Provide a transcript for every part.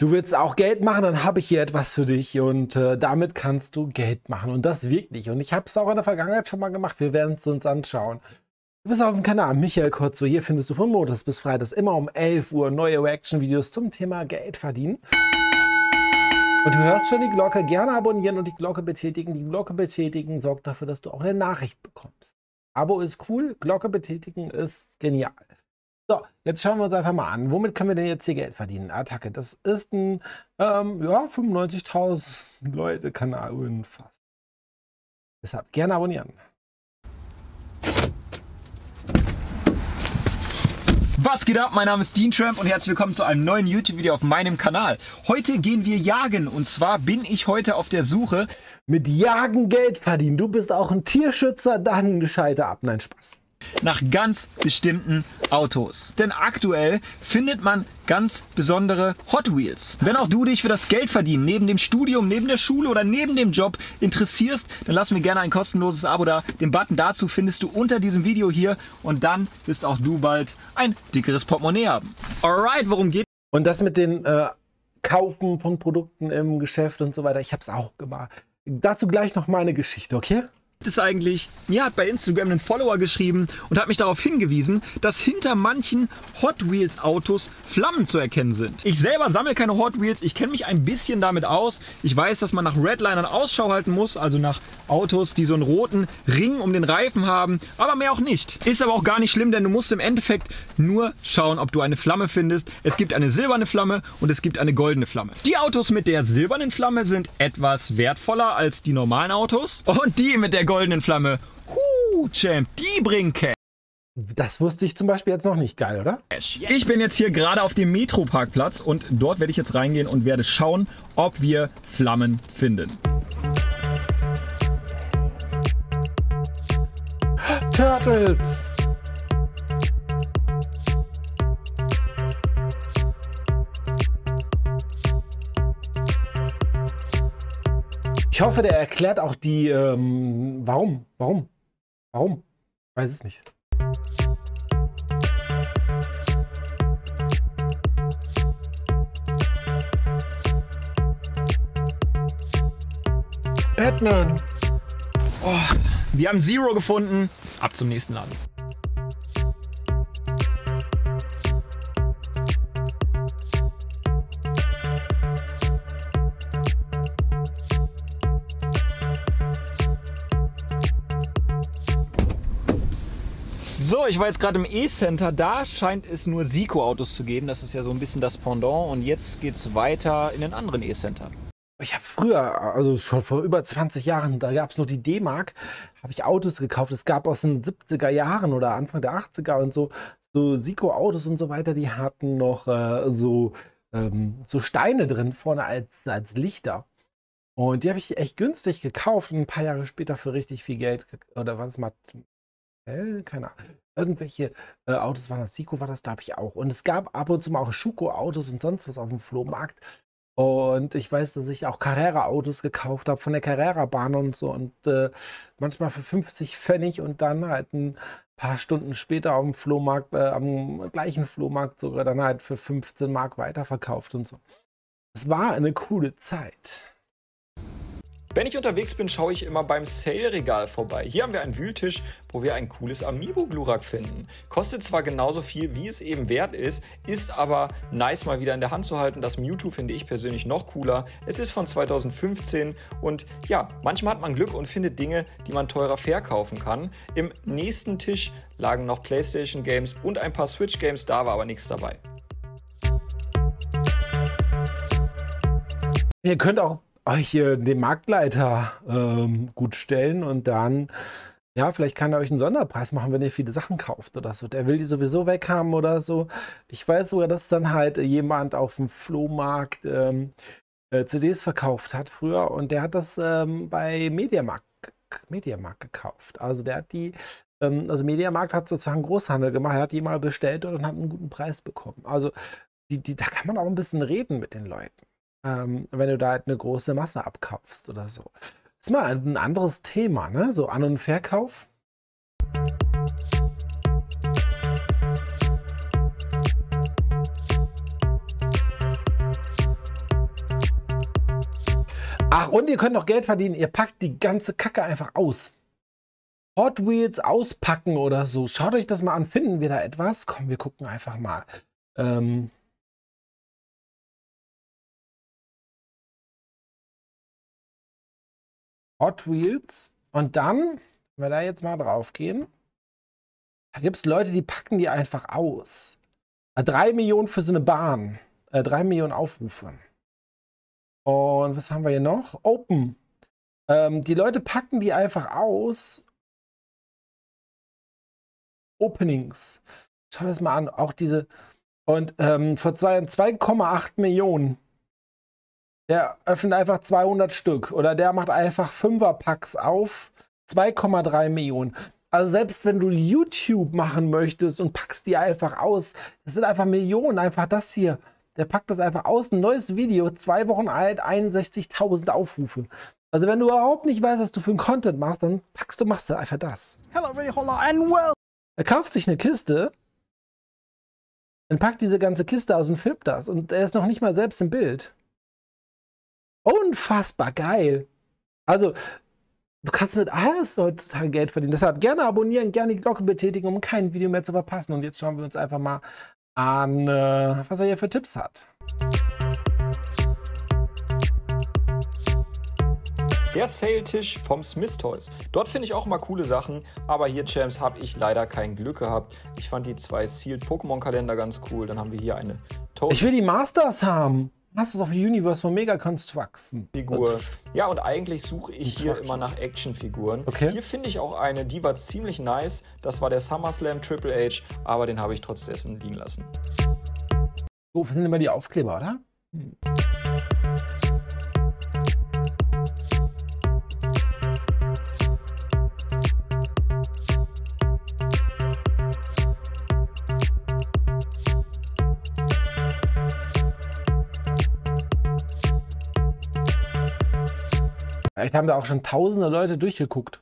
Du willst auch Geld machen, dann habe ich hier etwas für dich und äh, damit kannst du Geld machen und das wirklich. Und ich habe es auch in der Vergangenheit schon mal gemacht. Wir werden es uns anschauen. Du bist auf dem Kanal Michael Kurz, wo hier findest du von Montags bis Freitags immer um 11 Uhr neue Reaction-Videos zum Thema Geld verdienen. Und du hörst schon die Glocke, gerne abonnieren und die Glocke betätigen. Die Glocke betätigen sorgt dafür, dass du auch eine Nachricht bekommst. Abo ist cool, Glocke betätigen ist genial. So, jetzt schauen wir uns einfach mal an. Womit können wir denn jetzt hier Geld verdienen? Attacke, das ist ein ähm, ja, 95.000 Leute Kanal. Unfassbar. Deshalb gerne abonnieren. Was geht ab? Mein Name ist Dean Tramp und herzlich willkommen zu einem neuen YouTube-Video auf meinem Kanal. Heute gehen wir jagen und zwar bin ich heute auf der Suche mit Jagen Geld verdienen. Du bist auch ein Tierschützer, dann schalte ab. Nein, Spaß nach ganz bestimmten Autos. Denn aktuell findet man ganz besondere Hot Wheels. Wenn auch du dich für das Geld verdienen neben dem Studium, neben der Schule oder neben dem Job interessierst, dann lass mir gerne ein kostenloses Abo da. Den Button dazu findest du unter diesem Video hier und dann wirst auch du bald ein dickeres Portemonnaie haben. Alright, worum geht? Und das mit den äh, Kaufen von Produkten im Geschäft und so weiter, ich habe es auch gemacht. Dazu gleich noch meine Geschichte, okay? Ist eigentlich, mir hat bei Instagram ein Follower geschrieben und hat mich darauf hingewiesen, dass hinter manchen Hot Wheels Autos Flammen zu erkennen sind. Ich selber sammle keine Hot Wheels, ich kenne mich ein bisschen damit aus. Ich weiß, dass man nach Redlinern Ausschau halten muss, also nach Autos, die so einen roten Ring um den Reifen haben, aber mehr auch nicht. Ist aber auch gar nicht schlimm, denn du musst im Endeffekt nur schauen, ob du eine Flamme findest. Es gibt eine silberne Flamme und es gibt eine goldene Flamme. Die Autos mit der silbernen Flamme sind etwas wertvoller als die normalen Autos und die mit der goldenen Flamme, huh, Champ, die bringen Cash. Das wusste ich zum Beispiel jetzt noch nicht. Geil, oder? Ich bin jetzt hier gerade auf dem Metroparkplatz und dort werde ich jetzt reingehen und werde schauen, ob wir Flammen finden. Turtles! Ich hoffe, der erklärt auch die, ähm, warum, warum, warum, weiß es nicht. Batman. Oh, wir haben Zero gefunden. Ab zum nächsten Laden. So, ich war jetzt gerade im E-Center. Da scheint es nur Siko-Autos zu geben. Das ist ja so ein bisschen das Pendant. Und jetzt geht es weiter in den anderen E-Center. Ich habe früher, also schon vor über 20 Jahren, da gab es noch die D-Mark, habe ich Autos gekauft. Es gab aus den 70er Jahren oder Anfang der 80er und so, so Siko-Autos und so weiter, die hatten noch äh, so, ähm, so Steine drin vorne als, als Lichter. Und die habe ich echt günstig gekauft und ein paar Jahre später für richtig viel Geld. Oder war es mal keine Ahnung. Irgendwelche äh, Autos waren das, Siko war das, glaube ich, auch. Und es gab ab und zu mal auch Schuko-Autos und sonst was auf dem Flohmarkt. Und ich weiß, dass ich auch Carrera-Autos gekauft habe von der Carrera-Bahn und so. Und äh, manchmal für 50 Pfennig und dann halt ein paar Stunden später auf dem Flohmarkt, äh, am gleichen Flohmarkt sogar dann halt für 15 Mark weiterverkauft und so. Es war eine coole Zeit. Wenn ich unterwegs bin, schaue ich immer beim Sale-Regal vorbei. Hier haben wir einen Wühltisch, wo wir ein cooles Amiibo-Glurak finden. Kostet zwar genauso viel, wie es eben wert ist, ist aber nice mal wieder in der Hand zu halten. Das Mewtwo finde ich persönlich noch cooler. Es ist von 2015 und ja, manchmal hat man Glück und findet Dinge, die man teurer verkaufen kann. Im nächsten Tisch lagen noch PlayStation Games und ein paar Switch Games, da war aber nichts dabei. Ihr könnt auch euch äh, den Marktleiter ähm, gut stellen und dann, ja, vielleicht kann er euch einen Sonderpreis machen, wenn ihr viele Sachen kauft oder so. Der will die sowieso weghaben oder so. Ich weiß sogar, dass dann halt jemand auf dem Flohmarkt ähm, äh, CDs verkauft hat früher und der hat das ähm, bei Mediamarkt, Mediamarkt gekauft. Also der hat die ähm, also Mediamarkt hat sozusagen Großhandel gemacht, er hat die mal bestellt und hat einen guten Preis bekommen. Also die, die, da kann man auch ein bisschen reden mit den Leuten ähm, wenn du da halt eine große Masse abkaufst oder so. ist mal ein anderes Thema, ne? So An- und Verkauf. Ach, und ihr könnt noch Geld verdienen. Ihr packt die ganze Kacke einfach aus. Hot Wheels auspacken oder so. Schaut euch das mal an. Finden wir da etwas? Komm, wir gucken einfach mal. Ähm Hot Wheels. Und dann, wenn wir da jetzt mal drauf gehen, da gibt es Leute, die packen die einfach aus. Äh, drei Millionen für so eine Bahn. Äh, drei Millionen Aufrufe. Und was haben wir hier noch? Open. Ähm, die Leute packen die einfach aus. Openings. Schau das mal an. Auch diese. Und ähm, vor 2,8 Millionen. Der öffnet einfach 200 Stück. Oder der macht einfach 5er-Packs auf. 2,3 Millionen. Also selbst wenn du YouTube machen möchtest und packst die einfach aus, das sind einfach Millionen. Einfach das hier. Der packt das einfach aus. Ein neues Video, zwei Wochen alt, 61.000 Aufrufe. Also wenn du überhaupt nicht weißt, was du für ein Content machst, dann packst du, machst du einfach das. Hello, really, holla, and well. Er kauft sich eine Kiste, dann packt diese ganze Kiste aus und filmt das. Und er ist noch nicht mal selbst im Bild. Unfassbar geil. Also, du kannst mit alles heutzutage Geld verdienen. Deshalb gerne abonnieren, gerne die Glocke betätigen, um kein Video mehr zu verpassen. Und jetzt schauen wir uns einfach mal an, äh, was er hier für Tipps hat. Der Sale-Tisch vom Smith Toys. Dort finde ich auch mal coole Sachen, aber hier, Champs, habe ich leider kein Glück gehabt. Ich fand die zwei Sealed Pokémon-Kalender ganz cool. Dann haben wir hier eine Toast. Ich will die Masters haben. Masters of the Universe von Mega Construction. Figur. Ja, und eigentlich suche ich hier immer nach Actionfiguren. Okay. Hier finde ich auch eine, die war ziemlich nice. Das war der SummerSlam Triple H, aber den habe ich trotzdem liegen lassen. So, sind immer die Aufkleber, oder? Hm. Vielleicht haben da auch schon tausende Leute durchgeguckt.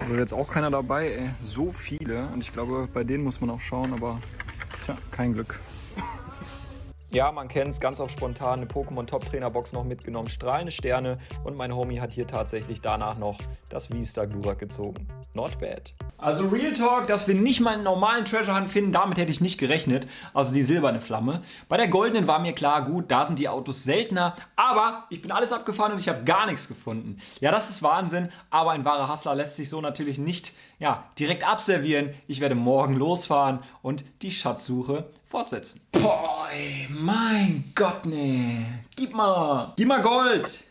Also jetzt auch keiner dabei, ey. So viele. Und ich glaube, bei denen muss man auch schauen, aber tja, kein Glück. Ja, man kennt es, ganz auf spontan eine Pokémon Top Trainer Box noch mitgenommen, strahlende Sterne und mein Homie hat hier tatsächlich danach noch das V-Star Glurak gezogen. Not bad. Also Real Talk, dass wir nicht mal einen normalen Treasure Hunt finden, damit hätte ich nicht gerechnet. Also die silberne Flamme. Bei der goldenen war mir klar, gut, da sind die Autos seltener, aber ich bin alles abgefahren und ich habe gar nichts gefunden. Ja, das ist Wahnsinn, aber ein wahrer Hustler lässt sich so natürlich nicht ja, direkt abservieren. Ich werde morgen losfahren und die Schatzsuche fortsetzen. Boah, ey, mein Gott, nee. Gib mal. Gib mal Gold.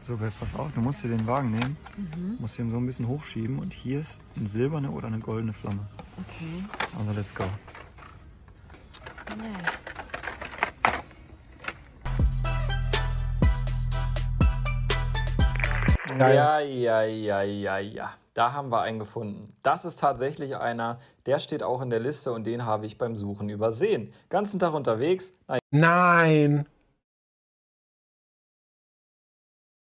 So, pass auf, du musst dir den Wagen nehmen, mhm. musst ihn so ein bisschen hochschieben und hier ist eine silberne oder eine goldene Flamme. Okay. Also let's go. Nee. Ja, ja, ja, ja, ja. Da haben wir einen gefunden. Das ist tatsächlich einer, der steht auch in der Liste und den habe ich beim Suchen übersehen. Ganzen Tag unterwegs. Nein.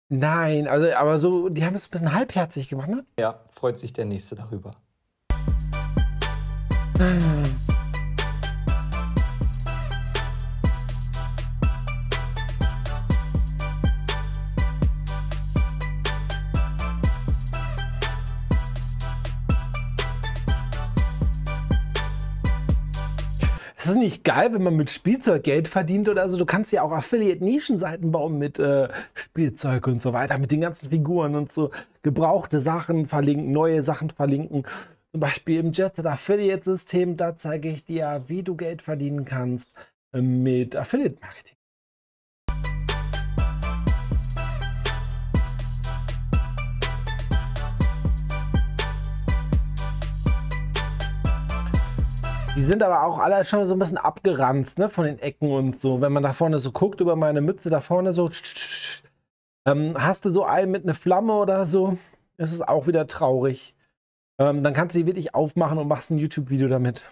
Nein, also aber so, die haben es ein bisschen halbherzig gemacht, ne? Ja, freut sich der Nächste darüber. Ist das nicht geil, wenn man mit Spielzeug Geld verdient oder so? Du kannst ja auch Affiliate-Nischenseiten bauen mit äh, Spielzeug und so weiter, mit den ganzen Figuren und so. Gebrauchte Sachen verlinken, neue Sachen verlinken. Zum Beispiel im Jetset Affiliate-System, da zeige ich dir, wie du Geld verdienen kannst äh, mit Affiliate-Marketing. Die sind aber auch alle schon so ein bisschen abgeranzt, ne, von den Ecken und so. Wenn man da vorne so guckt, über meine Mütze da vorne so, ähm, hast du so einen mit einer Flamme oder so? ist es auch wieder traurig. Ähm, dann kannst du die wirklich aufmachen und machst ein YouTube-Video damit.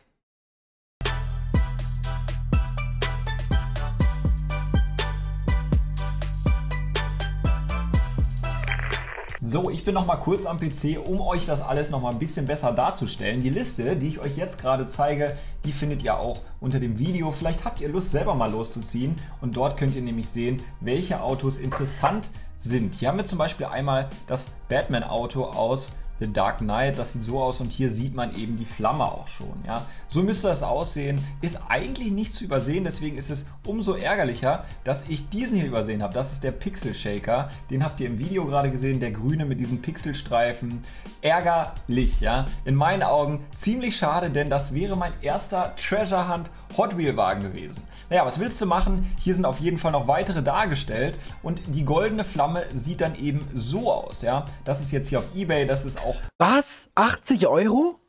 So, ich bin noch mal kurz am PC, um euch das alles noch mal ein bisschen besser darzustellen. Die Liste, die ich euch jetzt gerade zeige, die findet ihr auch unter dem Video. Vielleicht habt ihr Lust, selber mal loszuziehen und dort könnt ihr nämlich sehen, welche Autos interessant sind. Hier haben wir zum Beispiel einmal das Batman-Auto aus The Dark Knight. Das sieht so aus und hier sieht man eben die Flamme auch schon. Ja? So müsste das aussehen. Ist eigentlich nicht zu übersehen, deswegen ist es umso ärgerlicher, dass ich diesen hier übersehen habe. Das ist der Pixel Shaker. Den habt ihr im Video gerade gesehen, der grüne mit diesen Pixelstreifen. Ärgerlich, ja. In meinen Augen ziemlich schade, denn das wäre mein erster Treasure Hunt Hot Wheel Wagen gewesen. Naja, was willst du machen? Hier sind auf jeden Fall noch weitere dargestellt und die goldene Flamme sieht dann eben so aus, ja. Das ist jetzt hier auf Ebay, das ist auch... Was? 80 Euro?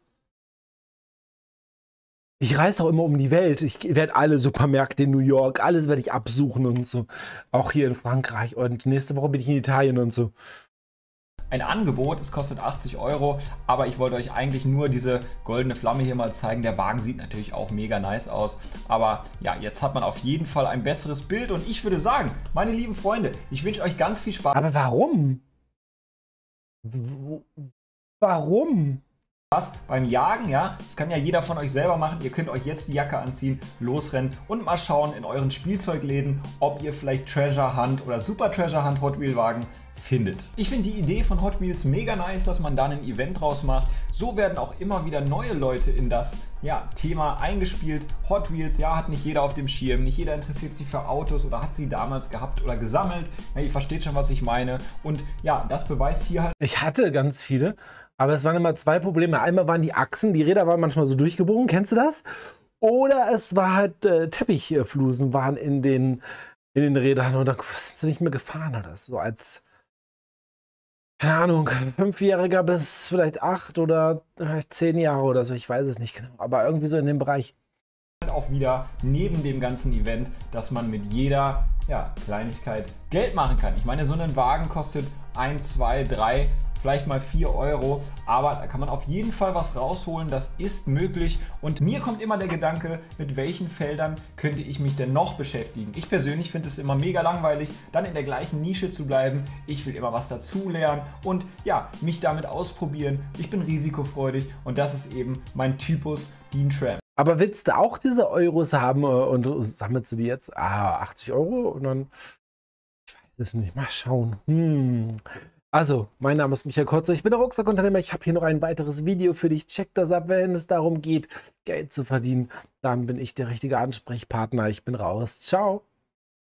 Ich reise auch immer um die Welt. Ich werde alle Supermärkte in New York, alles werde ich absuchen und so. Auch hier in Frankreich und nächste Woche bin ich in Italien und so ein Angebot. Es kostet 80 Euro, aber ich wollte euch eigentlich nur diese goldene Flamme hier mal zeigen. Der Wagen sieht natürlich auch mega nice aus. Aber ja, jetzt hat man auf jeden Fall ein besseres Bild und ich würde sagen, meine lieben Freunde, ich wünsche euch ganz viel Spaß. Aber warum? Warum? Was beim Jagen, ja, das kann ja jeder von euch selber machen. Ihr könnt euch jetzt die Jacke anziehen, losrennen und mal schauen in euren Spielzeugläden, ob ihr vielleicht Treasure Hunt oder Super Treasure Hunt Hot Wheel Wagen findet. Ich finde die Idee von Hot Wheels mega nice, dass man da ein Event draus macht. So werden auch immer wieder neue Leute in das ja, Thema eingespielt. Hot Wheels, ja, hat nicht jeder auf dem Schirm, nicht jeder interessiert sich für Autos oder hat sie damals gehabt oder gesammelt. Ja, ihr versteht schon, was ich meine. Und ja, das beweist hier halt. Ich hatte ganz viele, aber es waren immer zwei Probleme. Einmal waren die Achsen, die Räder waren manchmal so durchgebogen, kennst du das? Oder es war halt äh, Teppichflusen waren in den, in den Rädern und dann sind sie nicht mehr gefahren oder so als keine Ahnung, Fünfjähriger bis vielleicht acht oder vielleicht zehn Jahre oder so, ich weiß es nicht genau, aber irgendwie so in dem Bereich. Auch wieder neben dem ganzen Event, dass man mit jeder ja, Kleinigkeit Geld machen kann. Ich meine, so ein Wagen kostet 1, 2, 3 vielleicht mal 4 Euro, aber da kann man auf jeden Fall was rausholen, das ist möglich und mir kommt immer der Gedanke, mit welchen Feldern könnte ich mich denn noch beschäftigen. Ich persönlich finde es immer mega langweilig, dann in der gleichen Nische zu bleiben. Ich will immer was dazulernen und ja, mich damit ausprobieren. Ich bin risikofreudig und das ist eben mein Typus Dean Tramp. Aber willst du auch diese Euros haben äh, und sammelst du die jetzt? Ah, 80 Euro und dann. Ich weiß es nicht. Mal schauen. Hm. Also, mein Name ist Michael Kotzer, ich bin der Rucksackunternehmer. Ich habe hier noch ein weiteres Video für dich. Check das ab, wenn es darum geht, Geld zu verdienen. Dann bin ich der richtige Ansprechpartner. Ich bin raus. Ciao.